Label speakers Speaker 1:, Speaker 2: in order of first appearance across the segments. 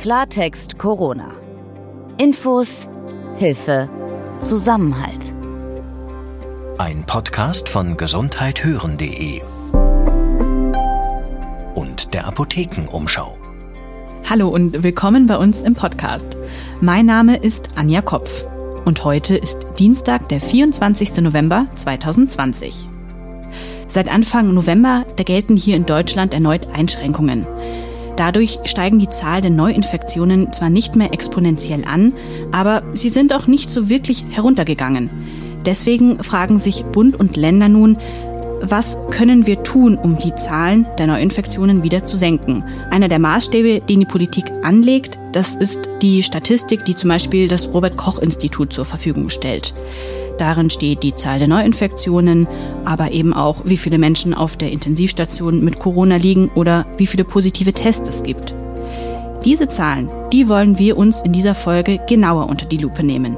Speaker 1: Klartext Corona. Infos, Hilfe, Zusammenhalt.
Speaker 2: Ein Podcast von gesundheithören.de und der Apothekenumschau.
Speaker 3: Hallo und willkommen bei uns im Podcast. Mein Name ist Anja Kopf und heute ist Dienstag, der 24. November 2020. Seit Anfang November, da gelten hier in Deutschland erneut Einschränkungen. Dadurch steigen die Zahl der Neuinfektionen zwar nicht mehr exponentiell an, aber sie sind auch nicht so wirklich heruntergegangen. Deswegen fragen sich Bund und Länder nun, was können wir tun, um die Zahlen der Neuinfektionen wieder zu senken? Einer der Maßstäbe, den die Politik anlegt, das ist die Statistik, die zum Beispiel das Robert Koch Institut zur Verfügung stellt. Darin steht die Zahl der Neuinfektionen, aber eben auch, wie viele Menschen auf der Intensivstation mit Corona liegen oder wie viele positive Tests es gibt. Diese Zahlen, die wollen wir uns in dieser Folge genauer unter die Lupe nehmen,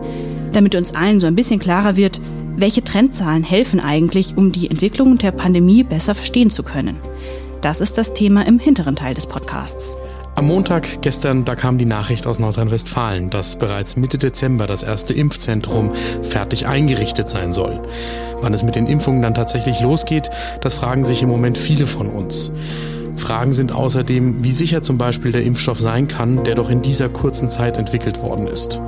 Speaker 3: damit uns allen so ein bisschen klarer wird, welche Trendzahlen helfen eigentlich, um die Entwicklung der Pandemie besser verstehen zu können. Das ist das Thema im hinteren Teil des Podcasts.
Speaker 4: Am Montag gestern, da kam die Nachricht aus Nordrhein-Westfalen, dass bereits Mitte Dezember das erste Impfzentrum fertig eingerichtet sein soll. Wann es mit den Impfungen dann tatsächlich losgeht, das fragen sich im Moment viele von uns. Fragen sind außerdem, wie sicher zum Beispiel der Impfstoff sein kann, der doch in dieser kurzen Zeit entwickelt worden ist.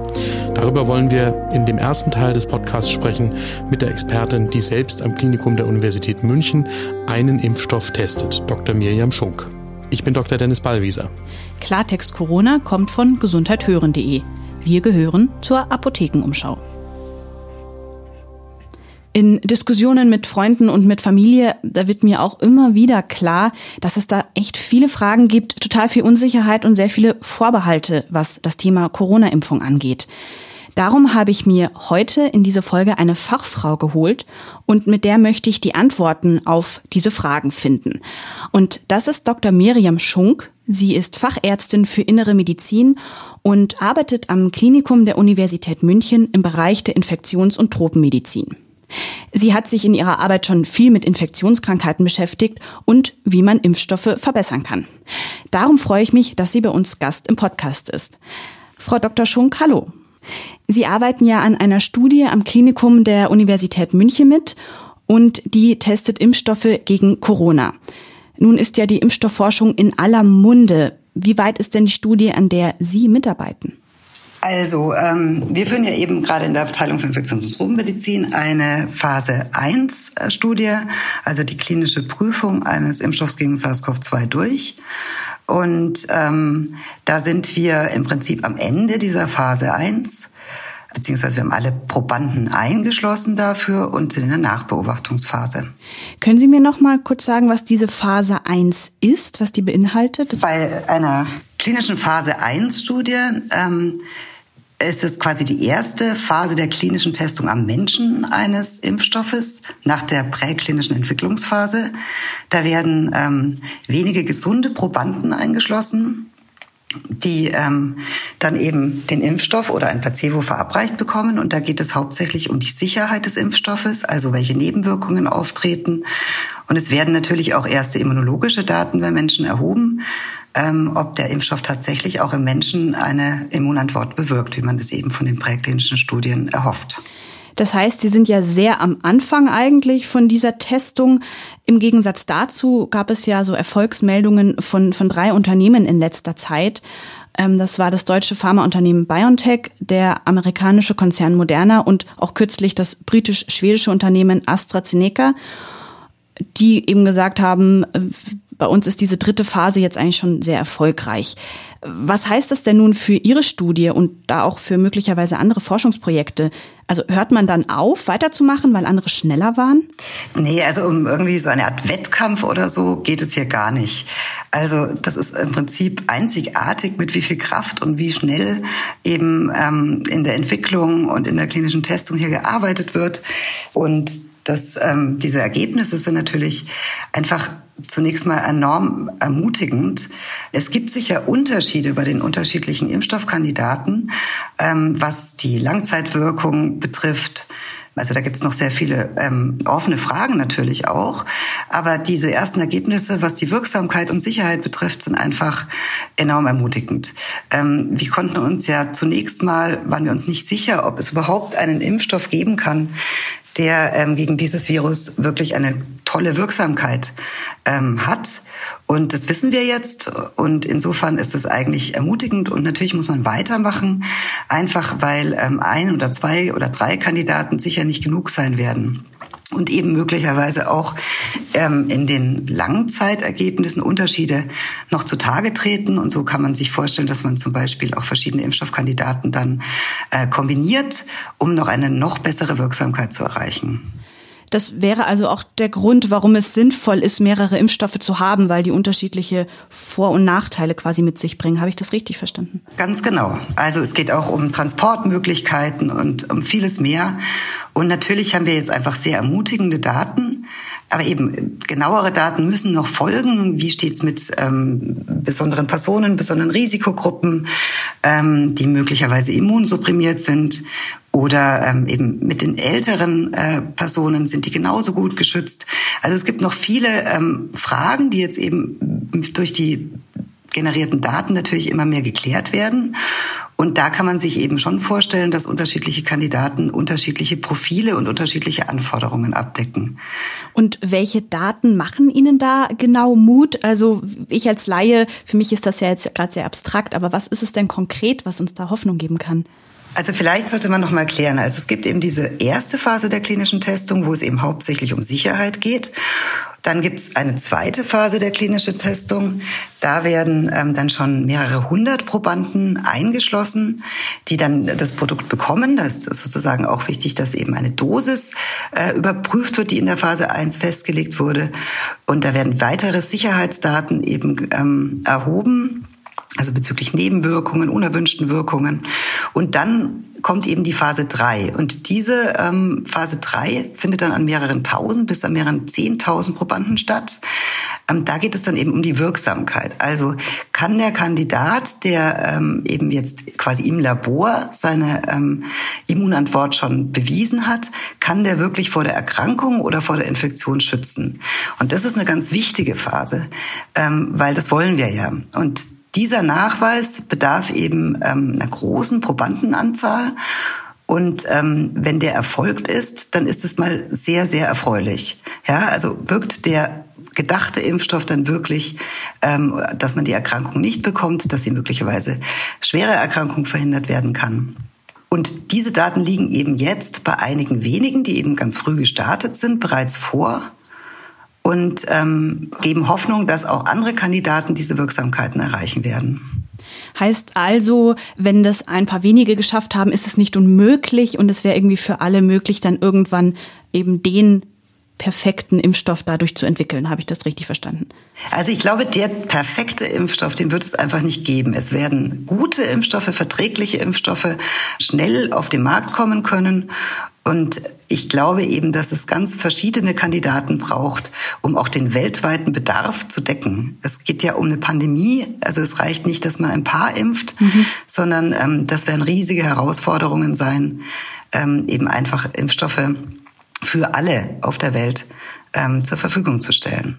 Speaker 4: Darüber wollen wir in dem ersten Teil des Podcasts sprechen mit der Expertin, die selbst am Klinikum der Universität München einen Impfstoff testet, Dr. Mirjam Schunk. Ich bin Dr. Dennis Ballwieser.
Speaker 3: Klartext Corona kommt von gesundheithören.de. Wir gehören zur Apothekenumschau. In Diskussionen mit Freunden und mit Familie, da wird mir auch immer wieder klar, dass es da echt viele Fragen gibt, total viel Unsicherheit und sehr viele Vorbehalte, was das Thema Corona-Impfung angeht. Darum habe ich mir heute in diese Folge eine Fachfrau geholt und mit der möchte ich die Antworten auf diese Fragen finden. Und das ist Dr. Miriam Schunk. Sie ist Fachärztin für innere Medizin und arbeitet am Klinikum der Universität München im Bereich der Infektions- und Tropenmedizin. Sie hat sich in ihrer Arbeit schon viel mit Infektionskrankheiten beschäftigt und wie man Impfstoffe verbessern kann. Darum freue ich mich, dass sie bei uns Gast im Podcast ist. Frau Dr. Schunk, hallo. Sie arbeiten ja an einer Studie am Klinikum der Universität München mit und die testet Impfstoffe gegen Corona. Nun ist ja die Impfstoffforschung in aller Munde. Wie weit ist denn die Studie, an der Sie mitarbeiten?
Speaker 5: Also, ähm, wir führen ja eben gerade in der Abteilung für Infektions- und Tropenmedizin eine Phase 1 Studie, also die klinische Prüfung eines Impfstoffs gegen SARS-CoV-2 durch. Und ähm, da sind wir im Prinzip am Ende dieser Phase 1 beziehungsweise wir haben alle Probanden eingeschlossen dafür und sind in der Nachbeobachtungsphase.
Speaker 3: Können Sie mir noch mal kurz sagen, was diese Phase 1 ist, was die beinhaltet?
Speaker 5: Bei einer klinischen Phase 1 Studie ähm, ist es quasi die erste Phase der klinischen Testung am Menschen eines Impfstoffes nach der präklinischen Entwicklungsphase. Da werden ähm, wenige gesunde Probanden eingeschlossen, die ähm, dann eben den Impfstoff oder ein Placebo verabreicht bekommen. Und da geht es hauptsächlich um die Sicherheit des Impfstoffes, also welche Nebenwirkungen auftreten. Und es werden natürlich auch erste immunologische Daten bei Menschen erhoben ähm, ob der Impfstoff tatsächlich auch im Menschen eine Immunantwort bewirkt, wie man das eben von den präklinischen Studien erhofft.
Speaker 3: Das heißt, Sie sind ja sehr am Anfang eigentlich von dieser Testung. Im Gegensatz dazu gab es ja so Erfolgsmeldungen von, von drei Unternehmen in letzter Zeit. Ähm, das war das deutsche Pharmaunternehmen BioNTech, der amerikanische Konzern Moderna und auch kürzlich das britisch-schwedische Unternehmen AstraZeneca, die eben gesagt haben, äh, bei uns ist diese dritte Phase jetzt eigentlich schon sehr erfolgreich. Was heißt das denn nun für Ihre Studie und da auch für möglicherweise andere Forschungsprojekte? Also hört man dann auf, weiterzumachen, weil andere schneller waren?
Speaker 5: Nee, also um irgendwie so eine Art Wettkampf oder so geht es hier gar nicht. Also das ist im Prinzip einzigartig, mit wie viel Kraft und wie schnell eben ähm, in der Entwicklung und in der klinischen Testung hier gearbeitet wird. Und das, ähm, diese Ergebnisse sind natürlich einfach zunächst mal enorm ermutigend. Es gibt sicher Unterschiede bei den unterschiedlichen Impfstoffkandidaten, ähm, was die Langzeitwirkung betrifft. Also da gibt's noch sehr viele ähm, offene Fragen natürlich auch. Aber diese ersten Ergebnisse, was die Wirksamkeit und Sicherheit betrifft, sind einfach enorm ermutigend. ähm, wir konnten uns ja zunächst mal, waren wir uns nicht sicher, ob es überhaupt einen Impfstoff geben kann, der ähm, gegen dieses Virus wirklich eine tolle Wirksamkeit ähm, hat. Und das wissen wir jetzt. Und insofern ist es eigentlich ermutigend. Und natürlich muss man weitermachen, einfach weil ähm, ein oder zwei oder drei Kandidaten sicher nicht genug sein werden und eben möglicherweise auch ähm, in den Langzeitergebnissen Unterschiede noch zutage treten. Und so kann man sich vorstellen, dass man zum Beispiel auch verschiedene Impfstoffkandidaten dann äh, kombiniert, um noch eine noch bessere Wirksamkeit zu erreichen.
Speaker 3: Das wäre also auch der Grund, warum es sinnvoll ist, mehrere Impfstoffe zu haben, weil die unterschiedliche Vor- und Nachteile quasi mit sich bringen. Habe ich das richtig verstanden?
Speaker 5: Ganz genau. Also es geht auch um Transportmöglichkeiten und um vieles mehr. Und natürlich haben wir jetzt einfach sehr ermutigende Daten. Aber eben genauere Daten müssen noch folgen. Wie steht's mit ähm, besonderen Personen, besonderen Risikogruppen, ähm, die möglicherweise immunsupprimiert sind? Oder ähm, eben mit den älteren äh, Personen sind die genauso gut geschützt. Also es gibt noch viele ähm, Fragen, die jetzt eben durch die generierten Daten natürlich immer mehr geklärt werden. Und da kann man sich eben schon vorstellen, dass unterschiedliche Kandidaten unterschiedliche Profile und unterschiedliche Anforderungen abdecken.
Speaker 3: Und welche Daten machen Ihnen da genau Mut? Also ich als Laie, für mich ist das ja jetzt gerade sehr abstrakt, aber was ist es denn konkret, was uns da Hoffnung geben kann?
Speaker 5: Also vielleicht sollte man noch mal klären. Also es gibt eben diese erste Phase der klinischen Testung, wo es eben hauptsächlich um Sicherheit geht. Dann gibt es eine zweite Phase der klinischen Testung. Da werden ähm, dann schon mehrere hundert Probanden eingeschlossen, die dann das Produkt bekommen. Das ist sozusagen auch wichtig, dass eben eine Dosis äh, überprüft wird, die in der Phase 1 festgelegt wurde. Und da werden weitere Sicherheitsdaten eben ähm, erhoben also bezüglich Nebenwirkungen, unerwünschten Wirkungen. Und dann kommt eben die Phase 3. Und diese ähm, Phase 3 findet dann an mehreren tausend bis an mehreren zehntausend Probanden statt. Ähm, da geht es dann eben um die Wirksamkeit. Also kann der Kandidat, der ähm, eben jetzt quasi im Labor seine ähm, Immunantwort schon bewiesen hat, kann der wirklich vor der Erkrankung oder vor der Infektion schützen? Und das ist eine ganz wichtige Phase, ähm, weil das wollen wir ja. Und dieser Nachweis bedarf eben ähm, einer großen Probandenanzahl. Und ähm, wenn der erfolgt ist, dann ist es mal sehr, sehr erfreulich. Ja, also wirkt der gedachte Impfstoff dann wirklich, ähm, dass man die Erkrankung nicht bekommt, dass sie möglicherweise schwere Erkrankungen verhindert werden kann. Und diese Daten liegen eben jetzt bei einigen wenigen, die eben ganz früh gestartet sind, bereits vor und ähm, geben Hoffnung, dass auch andere Kandidaten diese Wirksamkeiten erreichen werden.
Speaker 3: Heißt also, wenn das ein paar wenige geschafft haben, ist es nicht unmöglich und es wäre irgendwie für alle möglich, dann irgendwann eben den perfekten Impfstoff dadurch zu entwickeln. Habe ich das richtig verstanden?
Speaker 5: Also ich glaube, der perfekte Impfstoff, den wird es einfach nicht geben. Es werden gute Impfstoffe, verträgliche Impfstoffe schnell auf den Markt kommen können. Und ich glaube eben, dass es ganz verschiedene Kandidaten braucht, um auch den weltweiten Bedarf zu decken. Es geht ja um eine Pandemie. Also es reicht nicht, dass man ein paar impft, mhm. sondern ähm, das werden riesige Herausforderungen sein, ähm, eben einfach Impfstoffe für alle auf der Welt ähm, zur Verfügung zu stellen.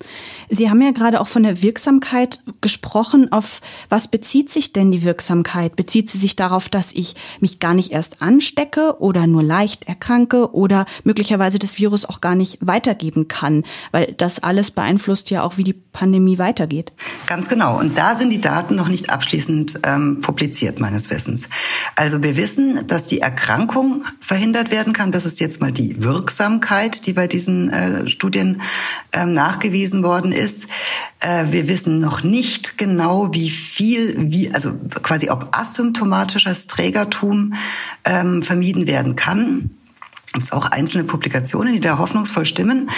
Speaker 3: Sie haben ja gerade auch von der Wirksamkeit gesprochen. Auf was bezieht sich denn die Wirksamkeit? Bezieht sie sich darauf, dass ich mich gar nicht erst anstecke oder nur leicht erkranke oder möglicherweise das Virus auch gar nicht weitergeben kann? Weil das alles beeinflusst ja auch, wie die Pandemie weitergeht.
Speaker 5: Ganz genau. Und da sind die Daten noch nicht abschließend ähm, publiziert, meines Wissens. Also wir wissen, dass die Erkrankung verhindert werden kann. Das ist jetzt mal die Wirksamkeit, die bei diesen äh, Studien ähm, nachgewiesen worden ist. Äh, wir wissen noch nicht genau, wie viel, wie, also quasi ob asymptomatisches Trägertum ähm, vermieden werden kann. Es gibt auch einzelne Publikationen, die da hoffnungsvoll stimmen.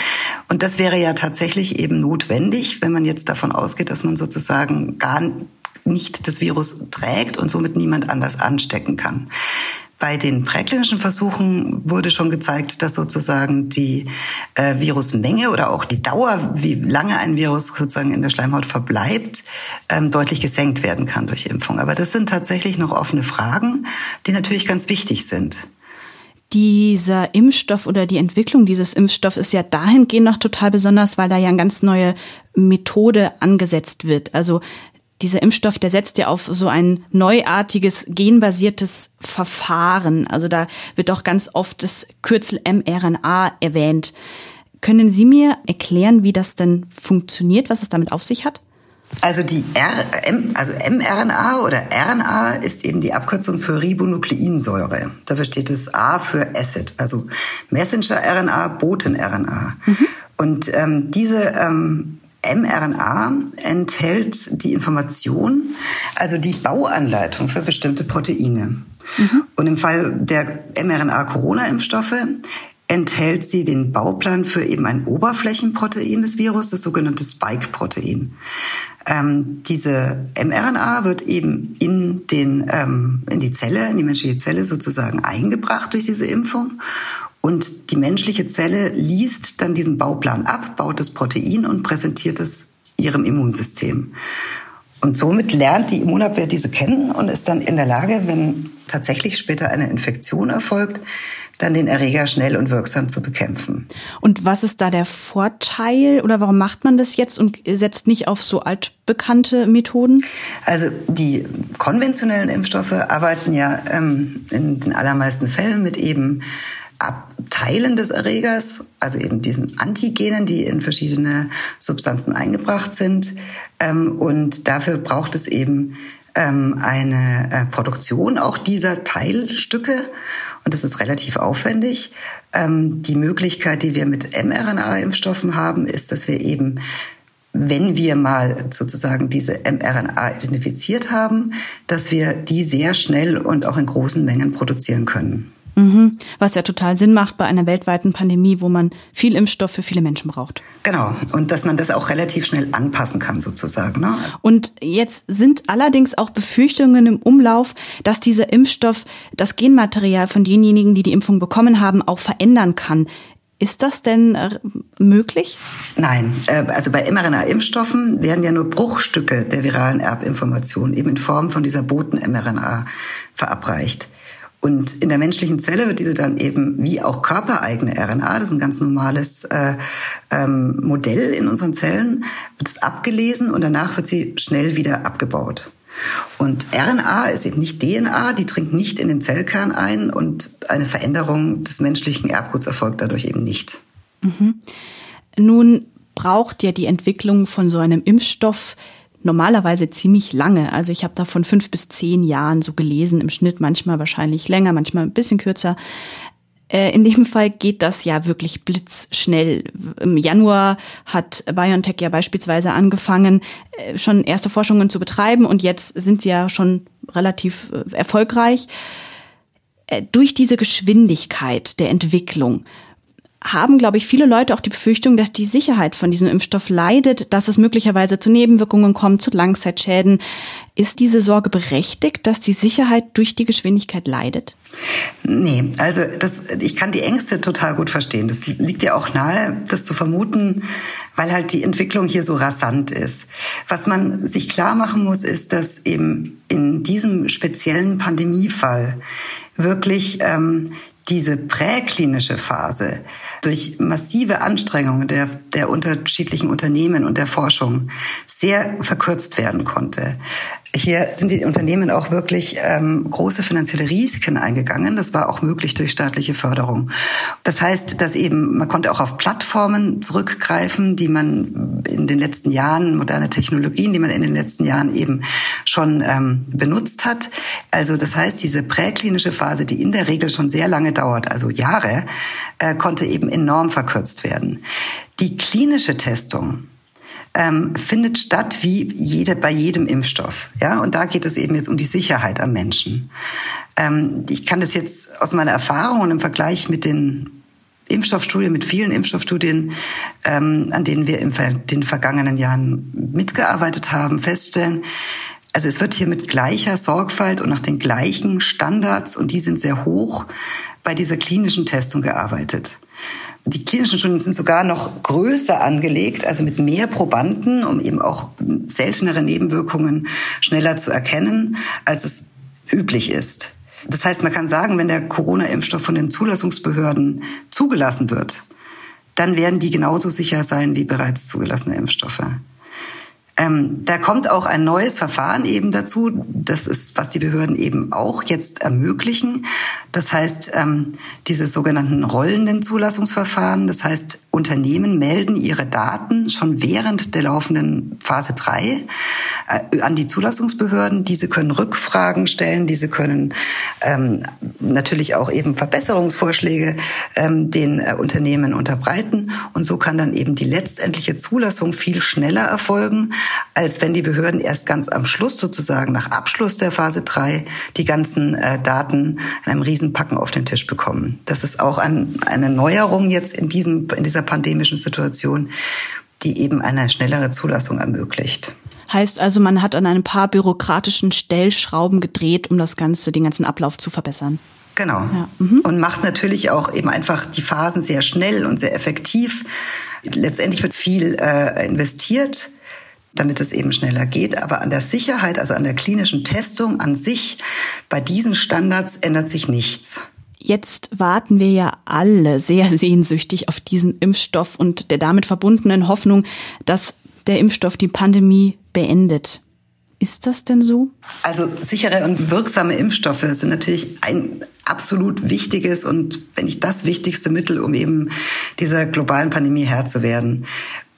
Speaker 5: Und das wäre ja tatsächlich eben notwendig, wenn man jetzt davon ausgeht, dass man sozusagen gar nicht das Virus trägt und somit niemand anders anstecken kann. Bei den präklinischen Versuchen wurde schon gezeigt, dass sozusagen die äh, Virusmenge oder auch die Dauer, wie lange ein Virus sozusagen in der Schleimhaut verbleibt, ähm, deutlich gesenkt werden kann durch Impfung. Aber das sind tatsächlich noch offene Fragen, die natürlich ganz wichtig sind.
Speaker 3: Dieser Impfstoff oder die Entwicklung dieses Impfstoffs ist ja dahingehend noch total besonders, weil da ja eine ganz neue Methode angesetzt wird. Also dieser Impfstoff, der setzt ja auf so ein neuartiges genbasiertes Verfahren. Also da wird auch ganz oft das Kürzel mRNA erwähnt. Können Sie mir erklären, wie das denn funktioniert, was es damit auf sich hat?
Speaker 5: Also die R, M, also mRNA oder RNA ist eben die Abkürzung für Ribonukleinsäure. Dafür steht das A für Acid, also Messenger-RNA, Boten-RNA. Mhm. Und ähm, diese ähm, mRNA enthält die Information, also die Bauanleitung für bestimmte Proteine. Mhm. Und im Fall der mRNA-Corona-Impfstoffe enthält sie den Bauplan für eben ein Oberflächenprotein des Virus, das sogenannte Spike-Protein. Ähm, diese mRNA wird eben in, den, ähm, in die Zelle, in die menschliche Zelle sozusagen eingebracht durch diese Impfung. Und die menschliche Zelle liest dann diesen Bauplan ab, baut das Protein und präsentiert es ihrem Immunsystem. Und somit lernt die Immunabwehr diese kennen und ist dann in der Lage, wenn tatsächlich später eine Infektion erfolgt, dann den Erreger schnell und wirksam zu bekämpfen.
Speaker 3: Und was ist da der Vorteil oder warum macht man das jetzt und setzt nicht auf so altbekannte Methoden?
Speaker 5: Also die konventionellen Impfstoffe arbeiten ja ähm, in den allermeisten Fällen mit eben Abteilen des Erregers, also eben diesen Antigenen, die in verschiedene Substanzen eingebracht sind. Ähm, und dafür braucht es eben ähm, eine äh, Produktion auch dieser Teilstücke und das ist relativ aufwendig. Ähm, die Möglichkeit, die wir mit mRNA-Impfstoffen haben, ist, dass wir eben wenn wir mal sozusagen diese mRNA identifiziert haben, dass wir die sehr schnell und auch in großen Mengen produzieren können.
Speaker 3: Mhm. Was ja total Sinn macht bei einer weltweiten Pandemie, wo man viel Impfstoff für viele Menschen braucht.
Speaker 5: Genau. Und dass man das auch relativ schnell anpassen kann, sozusagen. Ne?
Speaker 3: Und jetzt sind allerdings auch Befürchtungen im Umlauf, dass dieser Impfstoff das Genmaterial von denjenigen, die die Impfung bekommen haben, auch verändern kann. Ist das denn äh, möglich?
Speaker 5: Nein, äh, also bei mRNA-Impfstoffen werden ja nur Bruchstücke der viralen Erbinformation eben in Form von dieser Boten-mRNA verabreicht. Und in der menschlichen Zelle wird diese dann eben wie auch körpereigene RNA, das ist ein ganz normales äh, ähm, Modell in unseren Zellen, wird es abgelesen und danach wird sie schnell wieder abgebaut. Und RNA ist eben nicht DNA, die dringt nicht in den Zellkern ein und eine Veränderung des menschlichen Erbguts erfolgt dadurch eben nicht.
Speaker 3: Mhm. Nun braucht ja die Entwicklung von so einem Impfstoff normalerweise ziemlich lange. Also ich habe da von fünf bis zehn Jahren so gelesen, im Schnitt manchmal wahrscheinlich länger, manchmal ein bisschen kürzer. Äh, in dem Fall geht das ja wirklich blitzschnell. Im Januar hat BioNTech ja beispielsweise angefangen, äh, schon erste Forschungen zu betreiben und jetzt sind sie ja schon relativ äh, erfolgreich. Durch diese Geschwindigkeit der Entwicklung haben, glaube ich, viele Leute auch die Befürchtung, dass die Sicherheit von diesem Impfstoff leidet, dass es möglicherweise zu Nebenwirkungen kommt, zu Langzeitschäden. Ist diese Sorge berechtigt, dass die Sicherheit durch die Geschwindigkeit leidet?
Speaker 5: Nee, also das, ich kann die Ängste total gut verstehen. Das liegt ja auch nahe, das zu vermuten, weil halt die Entwicklung hier so rasant ist. Was man sich klar machen muss, ist, dass eben in diesem speziellen Pandemiefall wirklich ähm, diese präklinische Phase durch massive Anstrengungen der, der unterschiedlichen Unternehmen und der Forschung sehr verkürzt werden konnte. Hier sind die Unternehmen auch wirklich ähm, große finanzielle Risiken eingegangen. Das war auch möglich durch staatliche Förderung. Das heißt, dass eben man konnte auch auf Plattformen zurückgreifen, die man in den letzten Jahren moderne Technologien, die man in den letzten Jahren eben schon ähm, benutzt hat. Also das heißt, diese präklinische Phase, die in der Regel schon sehr lange dauert, also Jahre, äh, konnte eben enorm verkürzt werden. Die klinische Testung ähm, findet statt wie jede, bei jedem Impfstoff. Ja, und da geht es eben jetzt um die Sicherheit am Menschen. Ähm, ich kann das jetzt aus meiner Erfahrung und im Vergleich mit den Impfstoffstudien, mit vielen Impfstoffstudien, ähm, an denen wir in den vergangenen Jahren mitgearbeitet haben, feststellen, also es wird hier mit gleicher Sorgfalt und nach den gleichen Standards, und die sind sehr hoch, bei dieser klinischen Testung gearbeitet. Die klinischen Studien sind sogar noch größer angelegt, also mit mehr Probanden, um eben auch seltenere Nebenwirkungen schneller zu erkennen, als es üblich ist. Das heißt, man kann sagen, wenn der Corona-Impfstoff von den Zulassungsbehörden zugelassen wird, dann werden die genauso sicher sein wie bereits zugelassene Impfstoffe. Ähm, da kommt auch ein neues Verfahren eben dazu. Das ist, was die Behörden eben auch jetzt ermöglichen. Das heißt, ähm, diese sogenannten rollenden Zulassungsverfahren. Das heißt, Unternehmen melden ihre Daten schon während der laufenden Phase 3 äh, an die Zulassungsbehörden. Diese können Rückfragen stellen, diese können ähm, natürlich auch eben Verbesserungsvorschläge ähm, den äh, Unternehmen unterbreiten. Und so kann dann eben die letztendliche Zulassung viel schneller erfolgen als wenn die Behörden erst ganz am Schluss sozusagen nach Abschluss der Phase 3 die ganzen äh, Daten in einem Riesenpacken auf den Tisch bekommen. Das ist auch ein, eine Neuerung jetzt in, diesem, in dieser pandemischen Situation, die eben eine schnellere Zulassung ermöglicht.
Speaker 3: Heißt also, man hat an ein paar bürokratischen Stellschrauben gedreht, um das Ganze, den ganzen Ablauf zu verbessern.
Speaker 5: Genau. Ja. Mhm. Und macht natürlich auch eben einfach die Phasen sehr schnell und sehr effektiv. Letztendlich wird viel äh, investiert damit es eben schneller geht. Aber an der Sicherheit, also an der klinischen Testung an sich, bei diesen Standards ändert sich nichts.
Speaker 3: Jetzt warten wir ja alle sehr sehnsüchtig auf diesen Impfstoff und der damit verbundenen Hoffnung, dass der Impfstoff die Pandemie beendet. Ist das denn so?
Speaker 5: Also sichere und wirksame Impfstoffe sind natürlich ein absolut wichtiges und wenn nicht das wichtigste Mittel, um eben dieser globalen Pandemie Herr zu werden.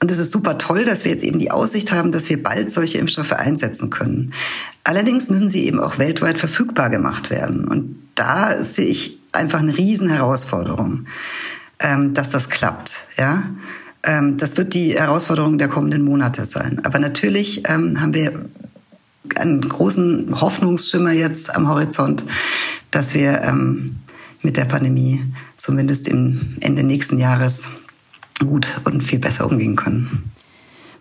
Speaker 5: Und es ist super toll, dass wir jetzt eben die Aussicht haben, dass wir bald solche Impfstoffe einsetzen können. Allerdings müssen sie eben auch weltweit verfügbar gemacht werden. Und da sehe ich einfach eine riesen Herausforderung, ähm, dass das klappt. Ja, ähm, das wird die Herausforderung der kommenden Monate sein. Aber natürlich ähm, haben wir einen großen Hoffnungsschimmer jetzt am Horizont, dass wir ähm, mit der Pandemie zumindest im Ende nächsten Jahres gut und viel besser umgehen können.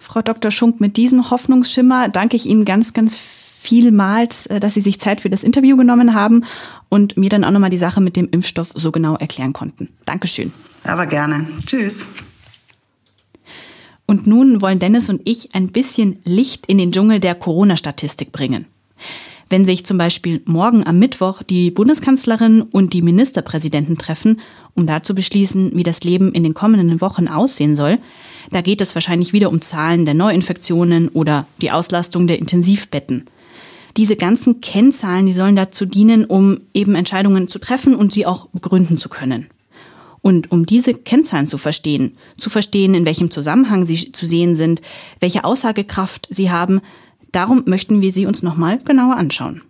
Speaker 3: Frau Dr. Schunk, mit diesem Hoffnungsschimmer danke ich Ihnen ganz, ganz vielmals, äh, dass Sie sich Zeit für das Interview genommen haben und mir dann auch nochmal die Sache mit dem Impfstoff so genau erklären konnten. Dankeschön.
Speaker 5: Aber gerne. Tschüss.
Speaker 3: Und nun wollen Dennis und ich ein bisschen Licht in den Dschungel der Corona-Statistik bringen. Wenn sich zum Beispiel morgen am Mittwoch die Bundeskanzlerin und die Ministerpräsidenten treffen, um da zu beschließen, wie das Leben in den kommenden Wochen aussehen soll, da geht es wahrscheinlich wieder um Zahlen der Neuinfektionen oder die Auslastung der Intensivbetten. Diese ganzen Kennzahlen, die sollen dazu dienen, um eben Entscheidungen zu treffen und sie auch begründen zu können. Und um diese Kennzahlen zu verstehen, zu verstehen, in welchem Zusammenhang sie zu sehen sind, welche Aussagekraft sie haben, darum möchten wir sie uns nochmal genauer anschauen.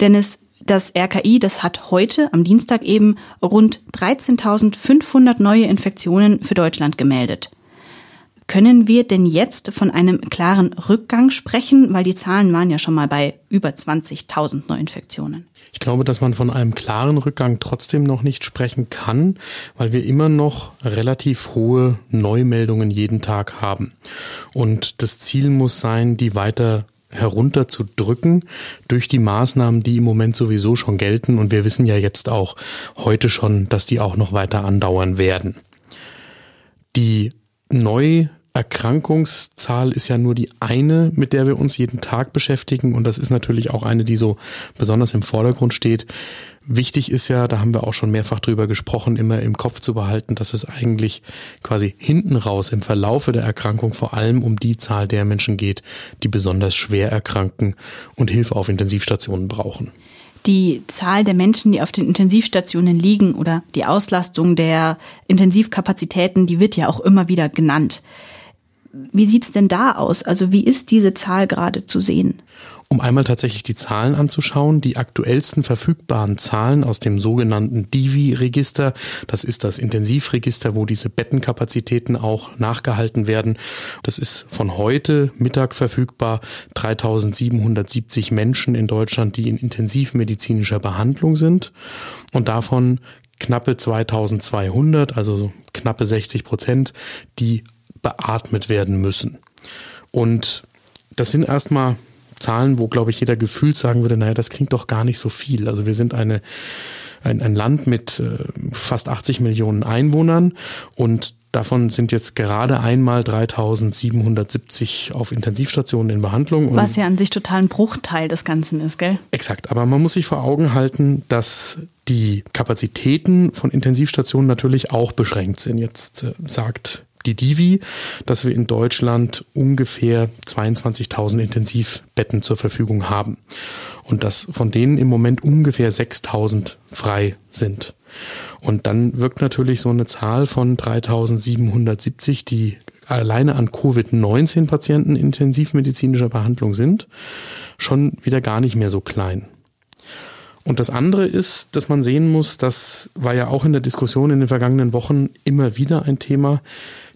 Speaker 3: Dennis, das RKI, das hat heute am Dienstag eben rund 13.500 neue Infektionen für Deutschland gemeldet. Können wir denn jetzt von einem klaren Rückgang sprechen, weil die Zahlen waren ja schon mal bei über 20.000 Neuinfektionen?
Speaker 4: Ich glaube, dass man von einem klaren Rückgang trotzdem noch nicht sprechen kann, weil wir immer noch relativ hohe Neumeldungen jeden Tag haben. Und das Ziel muss sein, die weiter herunterzudrücken durch die Maßnahmen, die im Moment sowieso schon gelten. Und wir wissen ja jetzt auch heute schon, dass die auch noch weiter andauern werden. Die Neuerkrankungszahl ist ja nur die eine, mit der wir uns jeden Tag beschäftigen. Und das ist natürlich auch eine, die so besonders im Vordergrund steht. Wichtig ist ja, da haben wir auch schon mehrfach drüber gesprochen, immer im Kopf zu behalten, dass es eigentlich quasi hinten raus im Verlaufe der Erkrankung vor allem um die Zahl der Menschen geht, die besonders schwer erkranken und Hilfe auf Intensivstationen brauchen
Speaker 3: die Zahl der Menschen, die auf den Intensivstationen liegen oder die Auslastung der Intensivkapazitäten, die wird ja auch immer wieder genannt. Wie sieht's denn da aus? Also wie ist diese Zahl gerade zu sehen?
Speaker 4: Um einmal tatsächlich die Zahlen anzuschauen, die aktuellsten verfügbaren Zahlen aus dem sogenannten Divi-Register, das ist das Intensivregister, wo diese Bettenkapazitäten auch nachgehalten werden. Das ist von heute Mittag verfügbar 3770 Menschen in Deutschland, die in intensivmedizinischer Behandlung sind und davon knappe 2200, also knappe 60 Prozent, die beatmet werden müssen. Und das sind erstmal Zahlen, wo, glaube ich, jeder gefühlt sagen würde, naja, das klingt doch gar nicht so viel. Also wir sind eine, ein, ein Land mit äh, fast 80 Millionen Einwohnern und Davon sind jetzt gerade einmal 3770 auf Intensivstationen in Behandlung.
Speaker 3: Was ja an sich total ein Bruchteil des Ganzen ist, gell?
Speaker 4: Exakt. Aber man muss sich vor Augen halten, dass die Kapazitäten von Intensivstationen natürlich auch beschränkt sind. Jetzt äh, sagt die Divi, dass wir in Deutschland ungefähr 22.000 Intensivbetten zur Verfügung haben und dass von denen im Moment ungefähr 6.000 frei sind. Und dann wirkt natürlich so eine Zahl von 3.770, die alleine an Covid-19-Patienten intensivmedizinischer Behandlung sind, schon wieder gar nicht mehr so klein. Und das andere ist, dass man sehen muss, das war ja auch in der Diskussion in den vergangenen Wochen immer wieder ein Thema,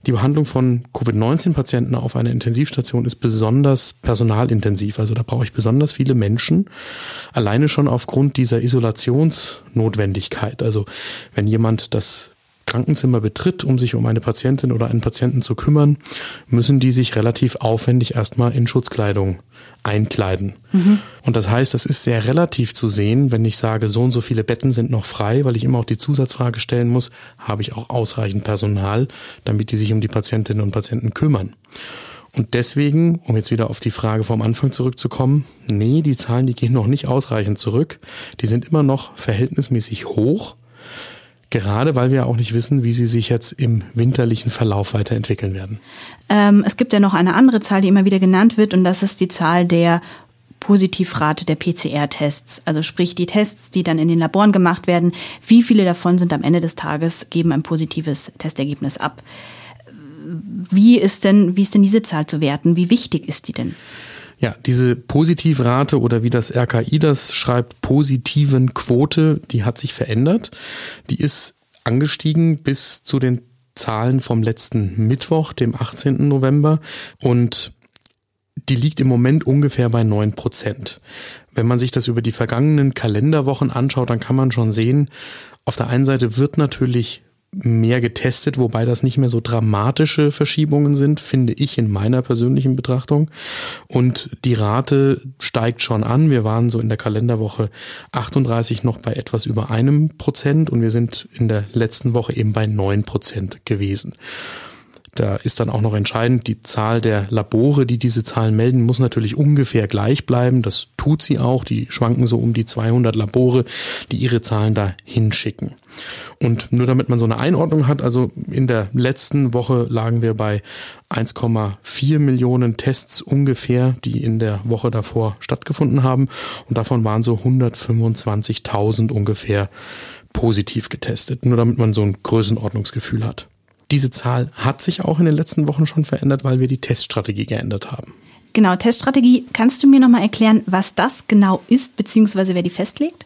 Speaker 4: die Behandlung von Covid-19-Patienten auf einer Intensivstation ist besonders personalintensiv. Also da brauche ich besonders viele Menschen, alleine schon aufgrund dieser Isolationsnotwendigkeit. Also wenn jemand das Krankenzimmer betritt, um sich um eine Patientin oder einen Patienten zu kümmern, müssen die sich relativ aufwendig erstmal in Schutzkleidung einkleiden. Mhm. Und das heißt, das ist sehr relativ zu sehen, wenn ich sage, so und so viele Betten sind noch frei, weil ich immer auch die Zusatzfrage stellen muss, habe ich auch ausreichend Personal, damit die sich um die Patientinnen und Patienten kümmern. Und deswegen, um jetzt wieder auf die Frage vom Anfang zurückzukommen, nee, die Zahlen, die gehen noch nicht ausreichend zurück. Die sind immer noch verhältnismäßig hoch. Gerade weil wir auch nicht wissen, wie sie sich jetzt im winterlichen Verlauf weiterentwickeln werden.
Speaker 3: Ähm, es gibt ja noch eine andere Zahl, die immer wieder genannt wird, und das ist die Zahl der Positivrate der PCR-Tests. Also sprich die Tests, die dann in den Laboren gemacht werden. Wie viele davon sind am Ende des Tages, geben ein positives Testergebnis ab? Wie ist denn, wie ist denn diese Zahl zu werten? Wie wichtig ist die denn?
Speaker 4: Ja, diese Positivrate oder wie das RKI das schreibt, positiven Quote, die hat sich verändert. Die ist angestiegen bis zu den Zahlen vom letzten Mittwoch, dem 18. November. Und die liegt im Moment ungefähr bei neun Prozent. Wenn man sich das über die vergangenen Kalenderwochen anschaut, dann kann man schon sehen, auf der einen Seite wird natürlich mehr getestet, wobei das nicht mehr so dramatische Verschiebungen sind, finde ich in meiner persönlichen Betrachtung. Und die Rate steigt schon an. Wir waren so in der Kalenderwoche 38 noch bei etwas über einem Prozent und wir sind in der letzten Woche eben bei neun Prozent gewesen. Da ist dann auch noch entscheidend, die Zahl der Labore, die diese Zahlen melden, muss natürlich ungefähr gleich bleiben. Das tut sie auch. Die schwanken so um die 200 Labore, die ihre Zahlen da hinschicken. Und nur damit man so eine Einordnung hat, also in der letzten Woche lagen wir bei 1,4 Millionen Tests ungefähr, die in der Woche davor stattgefunden haben. Und davon waren so 125.000 ungefähr positiv getestet. Nur damit man so ein Größenordnungsgefühl hat. Diese Zahl hat sich auch in den letzten Wochen schon verändert, weil wir die Teststrategie geändert haben.
Speaker 3: Genau, Teststrategie. Kannst du mir nochmal erklären, was das genau ist, beziehungsweise wer die festlegt?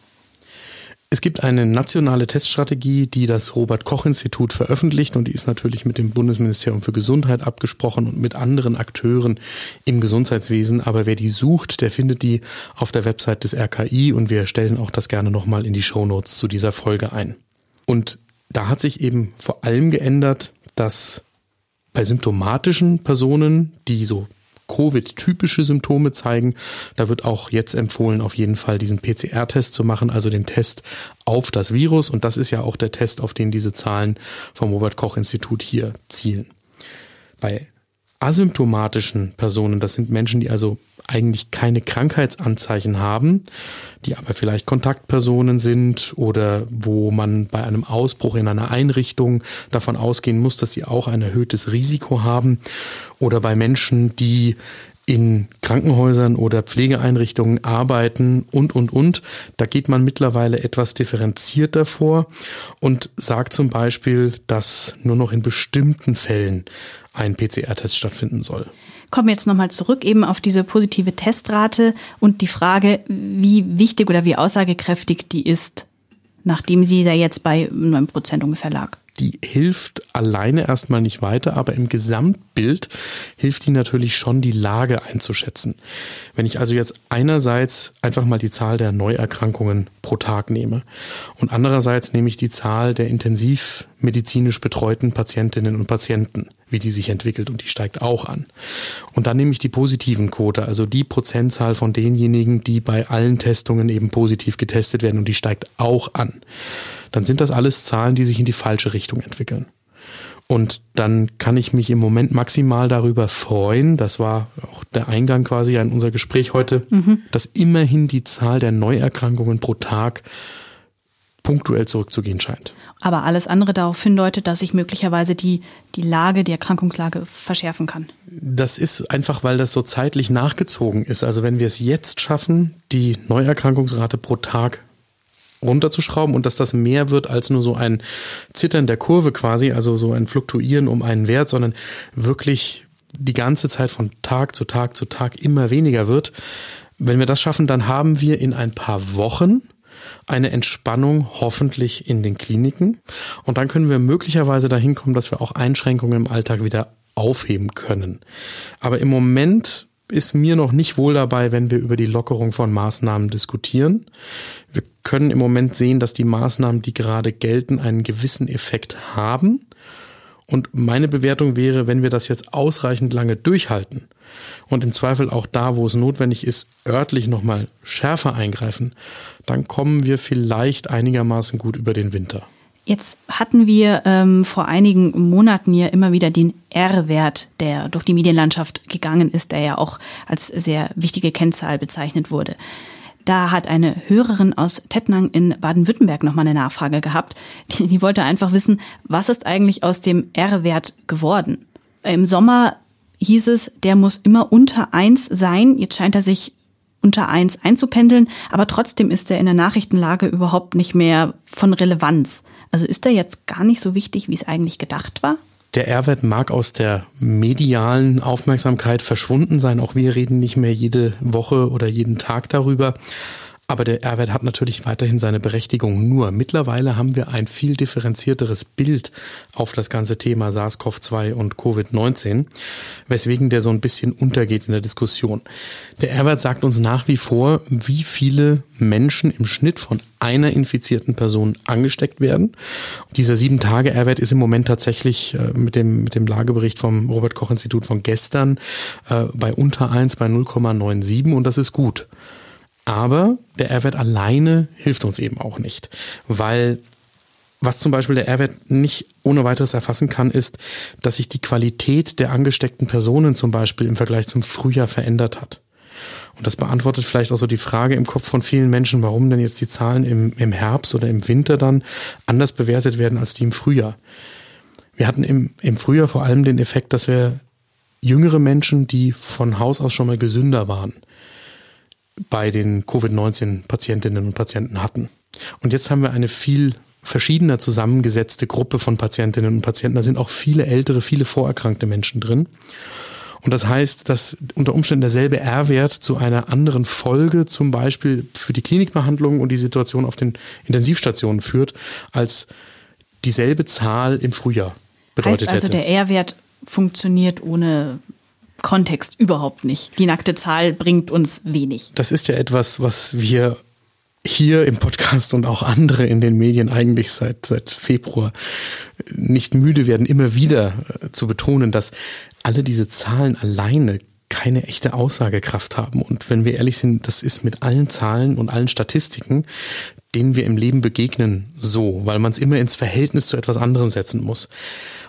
Speaker 4: Es gibt eine nationale Teststrategie, die das Robert Koch Institut veröffentlicht und die ist natürlich mit dem Bundesministerium für Gesundheit abgesprochen und mit anderen Akteuren im Gesundheitswesen. Aber wer die sucht, der findet die auf der Website des RKI und wir stellen auch das gerne nochmal in die Show Notes zu dieser Folge ein. Und da hat sich eben vor allem geändert, dass bei symptomatischen Personen, die so Covid-typische Symptome zeigen, da wird auch jetzt empfohlen, auf jeden Fall diesen PCR-Test zu machen, also den Test auf das Virus. Und das ist ja auch der Test, auf den diese Zahlen vom Robert Koch Institut hier zielen. Bei asymptomatischen Personen, das sind Menschen, die also eigentlich keine Krankheitsanzeichen haben, die aber vielleicht Kontaktpersonen sind oder wo man bei einem Ausbruch in einer Einrichtung davon ausgehen muss, dass sie auch ein erhöhtes Risiko haben oder bei Menschen, die in Krankenhäusern oder Pflegeeinrichtungen arbeiten und, und, und. Da geht man mittlerweile etwas differenzierter vor und sagt zum Beispiel, dass nur noch in bestimmten Fällen ein PCR-Test stattfinden soll.
Speaker 3: Kommen wir jetzt nochmal zurück eben auf diese positive Testrate und die Frage, wie wichtig oder wie aussagekräftig die ist, nachdem sie da jetzt bei 9 Prozent ungefähr lag
Speaker 4: die hilft alleine erstmal nicht weiter, aber im Gesamtbild hilft die natürlich schon, die Lage einzuschätzen. Wenn ich also jetzt einerseits einfach mal die Zahl der Neuerkrankungen pro Tag nehme und andererseits nehme ich die Zahl der intensivmedizinisch betreuten Patientinnen und Patienten, wie die sich entwickelt und die steigt auch an. Und dann nehme ich die positiven Quote, also die Prozentzahl von denjenigen, die bei allen Testungen eben positiv getestet werden und die steigt auch an dann sind das alles Zahlen, die sich in die falsche Richtung entwickeln. Und dann kann ich mich im Moment maximal darüber freuen, das war auch der Eingang quasi an unser Gespräch heute, mhm. dass immerhin die Zahl der Neuerkrankungen pro Tag punktuell zurückzugehen scheint.
Speaker 3: Aber alles andere darauf hindeutet, dass sich möglicherweise die, die Lage, die Erkrankungslage verschärfen kann.
Speaker 4: Das ist einfach, weil das so zeitlich nachgezogen ist. Also wenn wir es jetzt schaffen, die Neuerkrankungsrate pro Tag runterzuschrauben und dass das mehr wird als nur so ein Zittern der Kurve quasi, also so ein Fluktuieren um einen Wert, sondern wirklich die ganze Zeit von Tag zu Tag zu Tag immer weniger wird. Wenn wir das schaffen, dann haben wir in ein paar Wochen eine Entspannung hoffentlich in den Kliniken. Und dann können wir möglicherweise dahin kommen, dass wir auch Einschränkungen im Alltag wieder aufheben können. Aber im Moment ist mir noch nicht wohl dabei, wenn wir über die Lockerung von Maßnahmen diskutieren. Wir können im Moment sehen, dass die Maßnahmen, die gerade gelten, einen gewissen Effekt haben. Und meine Bewertung wäre, wenn wir das jetzt ausreichend lange durchhalten und im Zweifel auch da, wo es notwendig ist, örtlich nochmal schärfer eingreifen, dann kommen wir vielleicht einigermaßen gut über den Winter.
Speaker 3: Jetzt hatten wir ähm, vor einigen Monaten ja immer wieder den R-Wert, der durch die Medienlandschaft gegangen ist, der ja auch als sehr wichtige Kennzahl bezeichnet wurde. Da hat eine Hörerin aus Tettnang in Baden-Württemberg nochmal eine Nachfrage gehabt. Die, die wollte einfach wissen, was ist eigentlich aus dem R-Wert geworden? Im Sommer hieß es, der muss immer unter eins sein. Jetzt scheint er sich unter eins einzupendeln, aber trotzdem ist er in der Nachrichtenlage überhaupt nicht mehr von Relevanz. Also ist er jetzt gar nicht so wichtig, wie es eigentlich gedacht war?
Speaker 4: Der R-Wert mag aus der medialen Aufmerksamkeit verschwunden sein. Auch wir reden nicht mehr jede Woche oder jeden Tag darüber. Aber der R-Wert hat natürlich weiterhin seine Berechtigung. Nur mittlerweile haben wir ein viel differenzierteres Bild auf das ganze Thema SARS-CoV-2 und Covid-19, weswegen der so ein bisschen untergeht in der Diskussion. Der R-Wert sagt uns nach wie vor, wie viele Menschen im Schnitt von einer infizierten Person angesteckt werden. Dieser sieben Tage R-Wert ist im Moment tatsächlich äh, mit dem, mit dem Lagebericht vom Robert Koch Institut von gestern äh, bei unter eins bei 0,97 und das ist gut. Aber der R-Wert alleine hilft uns eben auch nicht, weil was zum Beispiel der R-Wert nicht ohne weiteres erfassen kann, ist, dass sich die Qualität der angesteckten Personen zum Beispiel im Vergleich zum Frühjahr verändert hat. Und das beantwortet vielleicht auch so die Frage im Kopf von vielen Menschen, warum denn jetzt die Zahlen im, im Herbst oder im Winter dann anders bewertet werden als die im Frühjahr. Wir hatten im, im Frühjahr vor allem den Effekt, dass wir jüngere Menschen, die von Haus aus schon mal gesünder waren, bei den Covid-19-Patientinnen und Patienten hatten. Und jetzt haben wir eine viel verschiedener zusammengesetzte Gruppe von Patientinnen und Patienten. Da sind auch viele ältere, viele vorerkrankte Menschen drin. Und das heißt, dass unter Umständen derselbe R-Wert zu einer anderen Folge, zum Beispiel für die Klinikbehandlung und die Situation auf den Intensivstationen führt, als dieselbe Zahl im Frühjahr bedeutet
Speaker 3: heißt also,
Speaker 4: hätte.
Speaker 3: der R-Wert funktioniert ohne Kontext überhaupt nicht. Die nackte Zahl bringt uns wenig.
Speaker 4: Das ist ja etwas, was wir hier im Podcast und auch andere in den Medien eigentlich seit, seit Februar nicht müde werden, immer wieder äh, zu betonen, dass alle diese Zahlen alleine keine echte Aussagekraft haben. Und wenn wir ehrlich sind, das ist mit allen Zahlen und allen Statistiken, denen wir im Leben begegnen, so, weil man es immer ins Verhältnis zu etwas anderem setzen muss.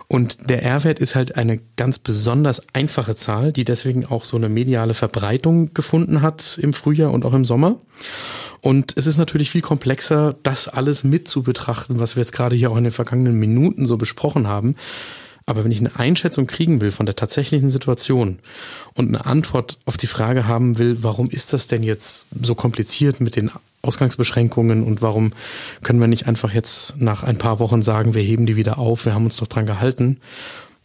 Speaker 4: Und der R-Wert ist halt eine ganz besonders einfache Zahl, die deswegen auch so eine mediale Verbreitung gefunden hat im Frühjahr und auch im Sommer. Und es ist natürlich viel komplexer, das alles mit zu betrachten, was wir jetzt gerade hier auch in den vergangenen Minuten so besprochen haben. Aber wenn ich eine Einschätzung kriegen will von der tatsächlichen Situation und eine Antwort auf die Frage haben will, warum ist das denn jetzt so kompliziert mit den Ausgangsbeschränkungen und warum können wir nicht einfach jetzt nach ein paar Wochen sagen, wir heben die wieder auf, wir haben uns doch dran gehalten,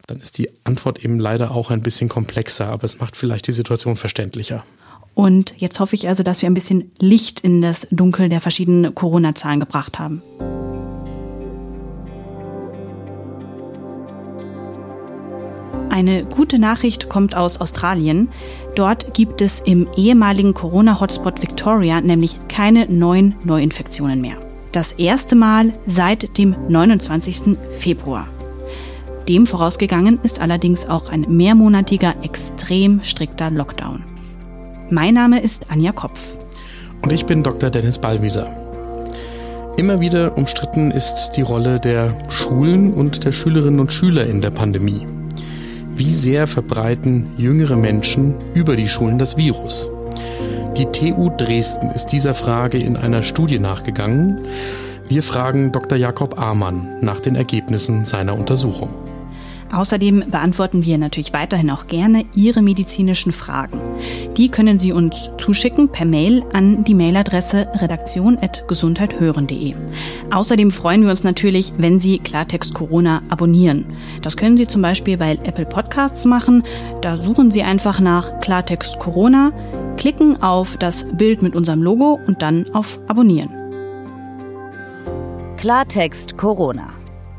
Speaker 4: dann ist die Antwort eben leider auch ein bisschen komplexer, aber es macht vielleicht die Situation verständlicher.
Speaker 3: Und jetzt hoffe ich also, dass wir ein bisschen Licht in das Dunkel der verschiedenen Corona-Zahlen gebracht haben. Eine gute Nachricht kommt aus Australien. Dort gibt es im ehemaligen Corona-Hotspot Victoria nämlich keine neuen Neuinfektionen mehr. Das erste Mal seit dem 29. Februar. Dem vorausgegangen ist allerdings auch ein mehrmonatiger, extrem strikter Lockdown. Mein Name ist Anja Kopf.
Speaker 4: Und ich bin Dr. Dennis Ballwieser. Immer wieder umstritten ist die Rolle der Schulen und der Schülerinnen und Schüler in der Pandemie. Wie sehr verbreiten jüngere Menschen über die Schulen das Virus? Die TU Dresden ist dieser Frage in einer Studie nachgegangen. Wir fragen Dr. Jakob Amann nach den Ergebnissen seiner Untersuchung.
Speaker 3: Außerdem beantworten wir natürlich weiterhin auch gerne Ihre medizinischen Fragen. Die können Sie uns zuschicken per Mail an die Mailadresse redaktion.gesundheithören.de. Außerdem freuen wir uns natürlich, wenn Sie Klartext Corona abonnieren. Das können Sie zum Beispiel bei Apple Podcasts machen. Da suchen Sie einfach nach Klartext Corona, klicken auf das Bild mit unserem Logo und dann auf Abonnieren.
Speaker 1: Klartext Corona.